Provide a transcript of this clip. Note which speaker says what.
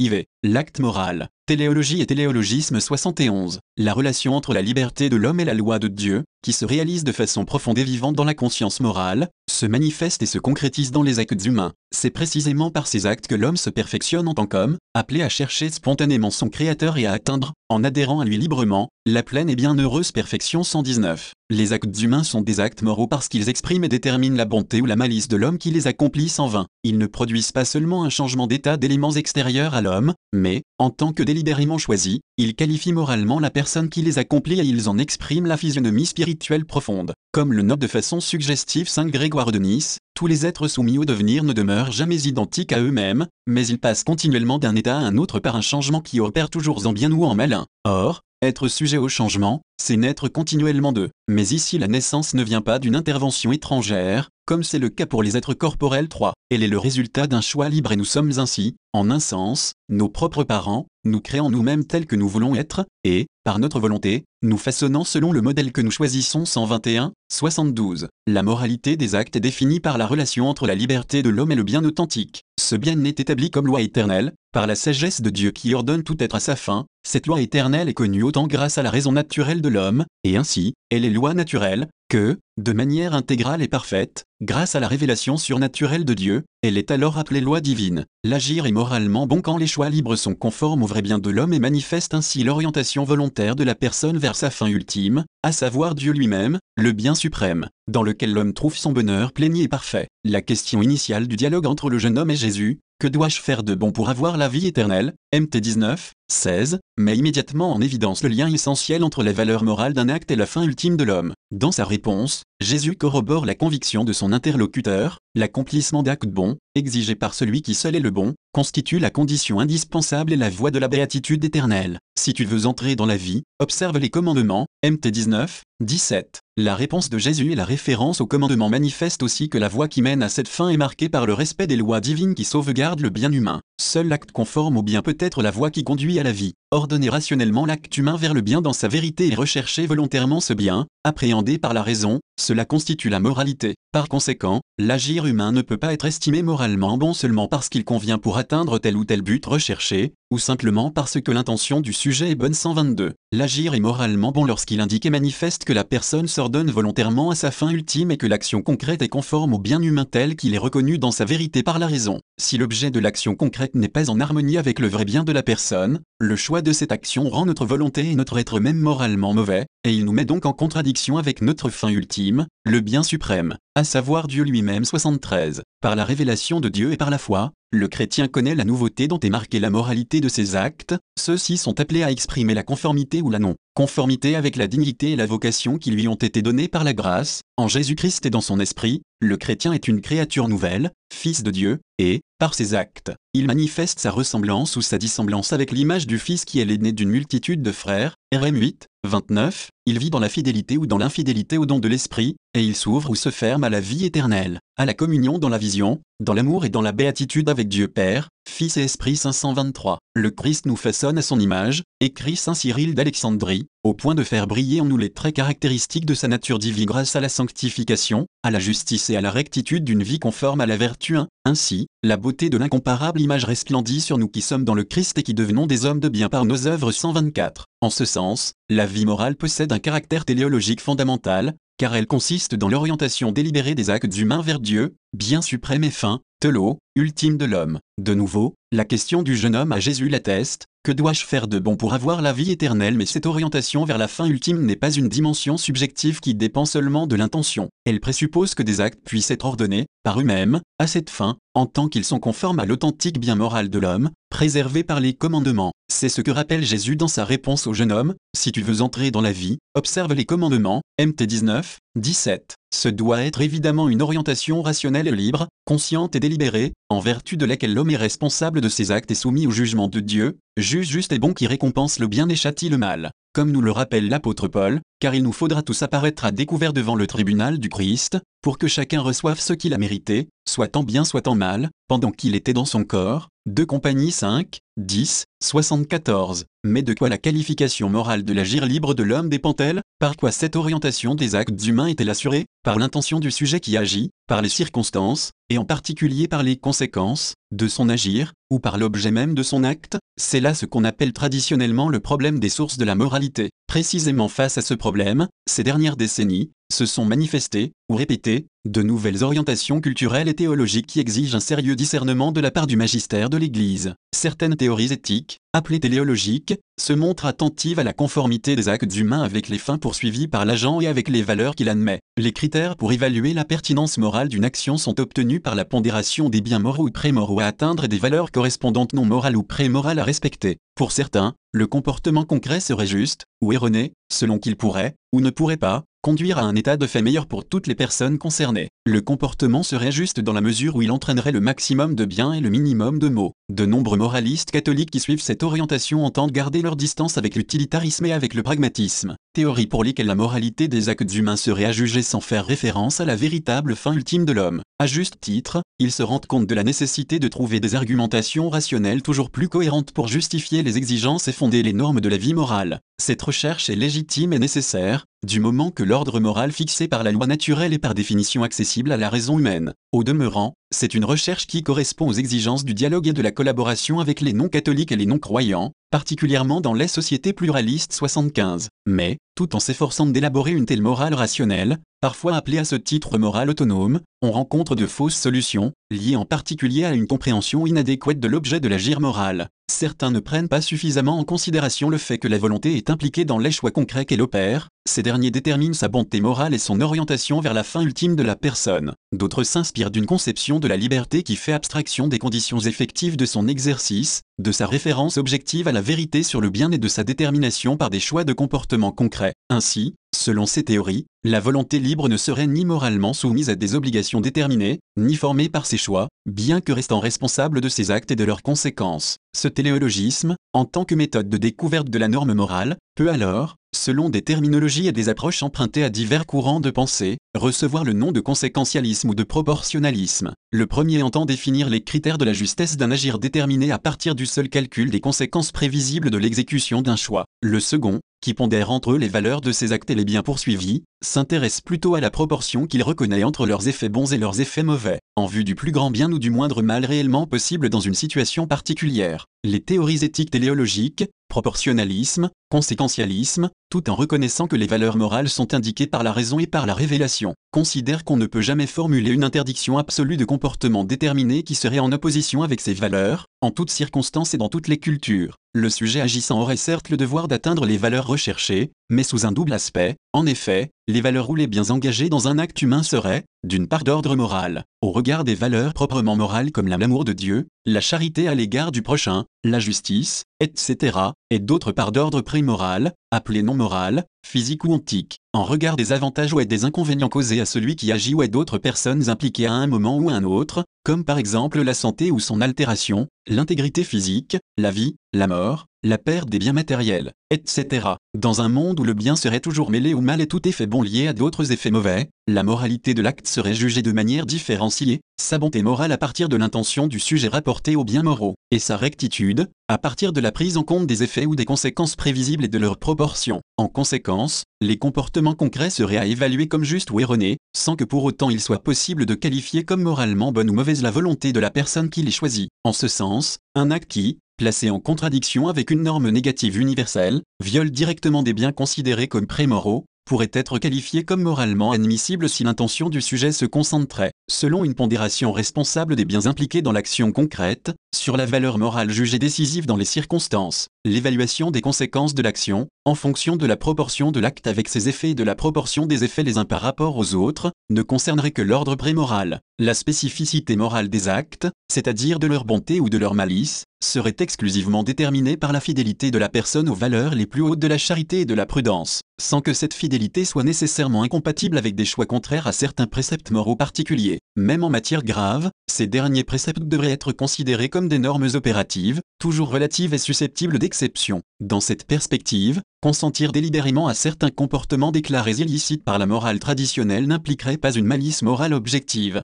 Speaker 1: IV. L'acte moral. Téléologie et téléologisme 71. La relation entre la liberté de l'homme et la loi de Dieu, qui se réalise de façon profonde et vivante dans la conscience morale, se manifeste et se concrétise dans les actes humains. C'est précisément par ces actes que l'homme se perfectionne en tant qu'homme, appelé à chercher spontanément son Créateur et à atteindre, en adhérant à lui librement, la pleine et bienheureuse perfection 119. Les actes humains sont des actes moraux parce qu'ils expriment et déterminent la bonté ou la malice de l'homme qui les accomplit sans vain. Ils ne produisent pas seulement un changement d'état d'éléments extérieurs à l'homme, mais, en tant que délibérément choisis, ils qualifient moralement la personne qui les accomplit et ils en expriment la physionomie spirituelle profonde. Comme le note de façon suggestive Saint Grégoire de Nice, tous les êtres soumis au devenir ne demeurent jamais identiques à eux-mêmes, mais ils passent continuellement d'un état à un autre par un changement qui opère toujours en bien ou en mal. Or, être sujet au changement, c'est naître continuellement d'eux. Mais ici la naissance ne vient pas d'une intervention étrangère, comme c'est le cas pour les êtres corporels 3. Elle est le résultat d'un choix libre et nous sommes ainsi, en un sens, nos propres parents, nous créant nous-mêmes tels que nous voulons être, et, par notre volonté, nous façonnant selon le modèle que nous choisissons 121, 72. La moralité des actes est définie par la relation entre la liberté de l'homme et le bien authentique. Ce bien n'est établi comme loi éternelle, par la sagesse de Dieu qui ordonne tout être à sa fin, cette loi éternelle est connue autant grâce à la raison naturelle de l'homme, et ainsi, elle est loi naturelle, que, de manière intégrale et parfaite, grâce à la révélation surnaturelle de Dieu, elle est alors appelée loi divine. L'agir est moralement bon quand les choix libres sont conformes au vrai bien de l'homme et manifestent ainsi l'orientation volontaire de la personne vers sa fin ultime, à savoir Dieu lui-même, le bien suprême, dans lequel l'homme trouve son bonheur plein et parfait. La question initiale du dialogue entre le jeune homme et Jésus, que dois-je faire de bon pour avoir la vie éternelle? MT 19, 16, met immédiatement en évidence le lien essentiel entre la valeur morale d'un acte et la fin ultime de l'homme. Dans sa réponse, Jésus corrobore la conviction de son interlocuteur, l'accomplissement d'actes bons, exigé par celui qui seul est le bon, constitue la condition indispensable et la voie de la béatitude éternelle. Si tu veux entrer dans la vie, observe les commandements, MT 19, 17. La réponse de Jésus et la référence aux commandements manifestent aussi que la voie qui mène à cette fin est marquée par le respect des lois divines qui sauvegardent le bien humain. Seul l'acte conforme au bien peut être la voie qui conduit à la vie. Ordonner rationnellement l'acte humain vers le bien dans sa vérité et rechercher volontairement ce bien, appréhendé par la raison, cela constitue la moralité. Par conséquent, l'agir humain ne peut pas être estimé moralement bon seulement parce qu'il convient pour atteindre tel ou tel but recherché, ou simplement parce que l'intention du sujet est bonne 122. L'agir est moralement bon lorsqu'il indique et manifeste que la personne s'ordonne volontairement à sa fin ultime et que l'action concrète est conforme au bien humain tel qu'il est reconnu dans sa vérité par la raison. Si l'objet de l'action concrète n'est pas en harmonie avec le vrai bien de la personne, le choix de cette action rend notre volonté et notre être même moralement mauvais, et il nous met donc en contradiction avec notre fin ultime, le bien suprême, à savoir Dieu lui-même 73. Par la révélation de Dieu et par la foi, le chrétien connaît la nouveauté dont est marquée la moralité de ses actes, ceux-ci sont appelés à exprimer la conformité ou la non-conformité avec la dignité et la vocation qui lui ont été données par la grâce, en Jésus-Christ et dans son esprit, le chrétien est une créature nouvelle, fils de Dieu, et, par ses actes, il manifeste sa ressemblance ou sa dissemblance avec l'image du Fils qui est l'aîné d'une multitude de frères, RM 8, 29, il vit dans la fidélité ou dans l'infidélité au don de l'Esprit, et il s'ouvre ou se ferme à la vie éternelle, à la communion dans la vision, dans l'amour et dans la béatitude avec Dieu Père, Fils et Esprit 523. Le Christ nous façonne à son image, écrit Saint Cyril d'Alexandrie, au point de faire briller en nous les traits caractéristiques de sa nature divine grâce à la sanctification, à la justice et à la rectitude d'une vie conforme à la vertu 1. Ainsi, la beauté de l'incomparable image resplendit sur nous qui sommes dans le Christ et qui devenons des hommes de bien par nos œuvres 124. En ce sens, la vie morale possède un caractère téléologique fondamental, car elle consiste dans l'orientation délibérée des actes humains vers Dieu, bien suprême et fin, telot, ultime de l'homme. De nouveau, la question du jeune homme à Jésus l'atteste, que dois-je faire de bon pour avoir la vie éternelle? Mais cette orientation vers la fin ultime n'est pas une dimension subjective qui dépend seulement de l'intention. Elle présuppose que des actes puissent être ordonnés, par eux-mêmes, à cette fin, en tant qu'ils sont conformes à l'authentique bien moral de l'homme, préservé par les commandements. C'est ce que rappelle Jésus dans sa réponse au jeune homme, si tu veux entrer dans la vie, observe les commandements, MT 19, 17. Ce doit être évidemment une orientation rationnelle et libre, consciente et délibérée, en vertu de laquelle l'homme est responsable de ses actes et soumis au jugement de Dieu, juge juste et bon qui récompense le bien et châtie le mal. Comme nous le rappelle l'apôtre Paul, car il nous faudra tous apparaître à découvert devant le tribunal du Christ, pour que chacun reçoive ce qu'il a mérité, soit en bien soit en mal, pendant qu'il était dans son corps. 2 Compagnie 5, 10, 74. Mais de quoi la qualification morale de l'agir libre de l'homme dépend-elle? Par quoi cette orientation des actes humains est-elle assurée? Par l'intention du sujet qui agit, par les circonstances, et en particulier par les conséquences, de son agir, ou par l'objet même de son acte, c'est là ce qu'on appelle traditionnellement le problème des sources de la moralité. Précisément face à ce problème, ces dernières décennies, se sont manifestées, ou répétées, de nouvelles orientations culturelles et théologiques qui exigent un sérieux discernement de la part du magistère de l'Église. Certaines théories éthiques, appelées téléologiques, se montrent attentives à la conformité des actes humains avec les fins poursuivies par l'agent et avec les valeurs qu'il admet. Les critères pour évaluer la pertinence morale d'une action sont obtenus par la pondération des biens moraux ou pré-moraux à atteindre et des valeurs correspondantes non morales ou pré-morales à respecter. Pour certains, le comportement concret serait juste, ou erroné, selon qu'il pourrait, ou ne pourrait pas, conduire à un état de fait meilleur pour toutes les personnes concernées. Le comportement serait juste dans la mesure où il entraînerait le maximum de bien et le minimum de maux. De nombreux moralistes catholiques qui suivent cette orientation entendent garder leur distance avec l'utilitarisme et avec le pragmatisme, théorie pour lesquelles la moralité des actes humains serait à juger sans faire référence à la véritable fin ultime de l'homme. À juste titre, ils se rendent compte de la nécessité de trouver des argumentations rationnelles toujours plus cohérentes pour justifier les exigences et fonder les normes de la vie morale. Cette recherche est légitime et nécessaire, du moment que l'ordre moral fixé par la loi naturelle est par définition accessible à la raison humaine. Au demeurant, c'est une recherche qui correspond aux exigences du dialogue et de la collaboration avec les non-catholiques et les non-croyants, particulièrement dans les sociétés pluralistes 75. Mais, tout en s'efforçant d'élaborer une telle morale rationnelle, parfois appelée à ce titre morale autonome, on rencontre de fausses solutions, liées en particulier à une compréhension inadéquate de l'objet de l'agir moral. Certains ne prennent pas suffisamment en considération le fait que la volonté est impliquée dans les choix concrets qu'elle opère, ces derniers déterminent sa bonté morale et son orientation vers la fin ultime de la personne. D'autres s'inspirent d'une conception de la liberté qui fait abstraction des conditions effectives de son exercice, de sa référence objective à la vérité sur le bien et de sa détermination par des choix de comportement concrets. Ainsi, Selon ces théories, la volonté libre ne serait ni moralement soumise à des obligations déterminées, ni formée par ses choix, bien que restant responsable de ses actes et de leurs conséquences. Ce téléologisme, en tant que méthode de découverte de la norme morale, peut alors, selon des terminologies et des approches empruntées à divers courants de pensée, recevoir le nom de conséquentialisme ou de proportionnalisme. Le premier entend définir les critères de la justesse d'un agir déterminé à partir du seul calcul des conséquences prévisibles de l'exécution d'un choix. Le second, qui pondère entre eux les valeurs de ces actes et les biens poursuivis, s'intéresse plutôt à la proportion qu'il reconnaît entre leurs effets bons et leurs effets mauvais, en vue du plus grand bien ou du moindre mal réellement possible dans une situation particulière. Les théories éthiques téléologiques, proportionnalisme, conséquentialisme, tout en reconnaissant que les valeurs morales sont indiquées par la raison et par la révélation, considèrent qu'on ne peut jamais formuler une interdiction absolue de comportement déterminé qui serait en opposition avec ces valeurs, en toutes circonstances et dans toutes les cultures. Le sujet agissant aurait certes le devoir d'atteindre les valeurs recherchées, mais sous un double aspect. En effet, les valeurs ou les biens engagés dans un acte humain seraient, d'une part d'ordre moral, au regard des valeurs proprement morales comme l'amour de Dieu, la charité à l'égard du prochain, la justice, etc., et d'autre part d'ordre pré-moral, appelé non moral, physique ou antique, en regard des avantages ou des inconvénients causés à celui qui agit ou à d'autres personnes impliquées à un moment ou un autre, comme par exemple la santé ou son altération, l'intégrité physique, la vie, la mort, la perte des biens matériels, etc. Dans un monde où le bien serait toujours mêlé au mal et tout effet bon lié à d'autres effets mauvais, la moralité de l'acte serait jugée de manière différenciée, sa bonté morale à partir de l'intention du sujet rapporté aux biens moraux, et sa rectitude, à partir de la prise en compte des effets ou des conséquences prévisibles et de leurs proportions. En conséquence, les comportements concrets seraient à évaluer comme justes ou erronés, sans que pour autant il soit possible de qualifier comme moralement bonne ou mauvaise la volonté de la personne qui les choisit. En ce sens, un acte qui, placé en contradiction avec une norme négative universelle, viole directement des biens considérés comme prémoraux, pourrait être qualifié comme moralement admissible si l'intention du sujet se concentrait, selon une pondération responsable des biens impliqués dans l'action concrète, sur la valeur morale jugée décisive dans les circonstances, l'évaluation des conséquences de l'action, en fonction de la proportion de l'acte avec ses effets et de la proportion des effets les uns par rapport aux autres, ne concernerait que l'ordre prémoral. La spécificité morale des actes, c'est-à-dire de leur bonté ou de leur malice, serait exclusivement déterminée par la fidélité de la personne aux valeurs les plus hautes de la charité et de la prudence, sans que cette fidélité soit nécessairement incompatible avec des choix contraires à certains préceptes moraux particuliers. Même en matière grave, ces derniers préceptes devraient être considérés comme des normes opératives, toujours relatives et susceptibles d'exception. Dans cette perspective, consentir délibérément à certains comportements déclarés illicites par la morale traditionnelle n'impliquerait pas une malice morale objective.